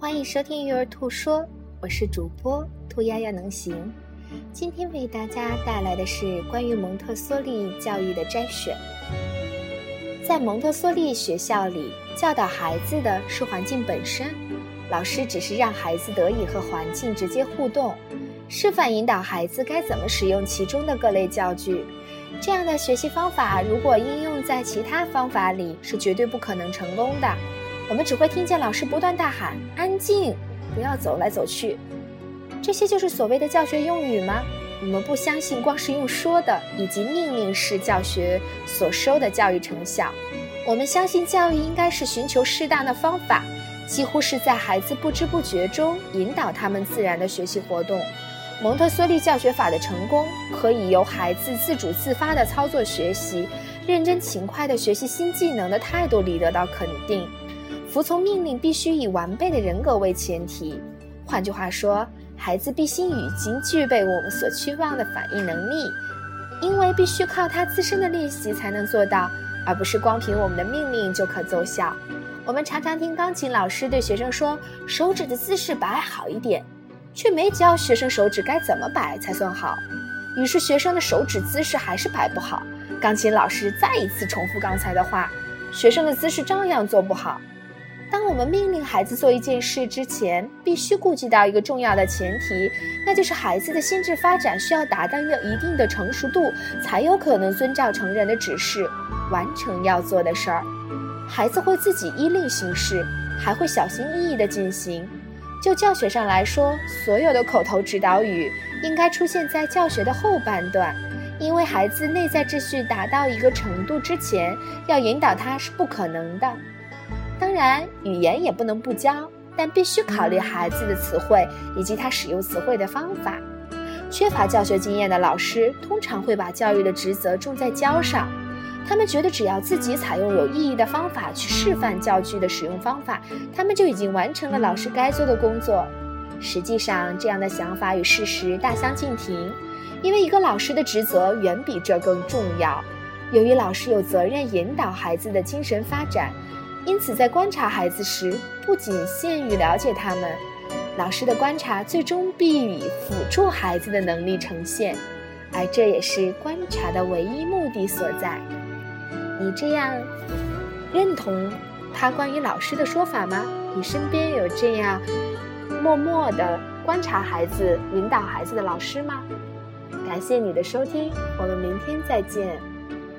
欢迎收听育儿兔说，我是主播兔丫丫能行。今天为大家带来的是关于蒙特梭利教育的摘选。在蒙特梭利学校里，教导孩子的是环境本身，老师只是让孩子得以和环境直接互动，示范引导孩子该怎么使用其中的各类教具。这样的学习方法，如果应用在其他方法里，是绝对不可能成功的。我们只会听见老师不断大喊“安静，不要走来走去”，这些就是所谓的教学用语吗？我们不相信光是用说的以及命令式教学所收的教育成效。我们相信教育应该是寻求适当的方法，几乎是在孩子不知不觉中引导他们自然的学习活动。蒙特梭利教学法的成功，可以由孩子自主自发的操作学习、认真勤快的学习新技能的态度里得到肯定。服从命令必须以完备的人格为前提，换句话说，孩子必须已经具备我们所期望的反应能力，因为必须靠他自身的练习才能做到，而不是光凭我们的命令就可奏效。我们常常听钢琴老师对学生说：“手指的姿势摆好一点”，却没教学生手指该怎么摆才算好。于是学生的手指姿势还是摆不好。钢琴老师再一次重复刚才的话，学生的姿势照样做不好。当我们命令孩子做一件事之前，必须顾及到一个重要的前提，那就是孩子的心智发展需要达到一定的成熟度，才有可能遵照成人的指示完成要做的事儿。孩子会自己依令行事，还会小心翼翼地进行。就教学上来说，所有的口头指导语应该出现在教学的后半段，因为孩子内在秩序达到一个程度之前，要引导他是不可能的。当然，语言也不能不教，但必须考虑孩子的词汇以及他使用词汇的方法。缺乏教学经验的老师通常会把教育的职责重在教上，他们觉得只要自己采用有意义的方法去示范教具的使用方法，他们就已经完成了老师该做的工作。实际上，这样的想法与事实大相径庭，因为一个老师的职责远比这更重要。由于老师有责任引导孩子的精神发展。因此，在观察孩子时，不仅限于了解他们，老师的观察最终必以辅助孩子的能力呈现，而这也是观察的唯一目的所在。你这样认同他关于老师的说法吗？你身边有这样默默的观察孩子、引导孩子的老师吗？感谢你的收听，我们明天再见。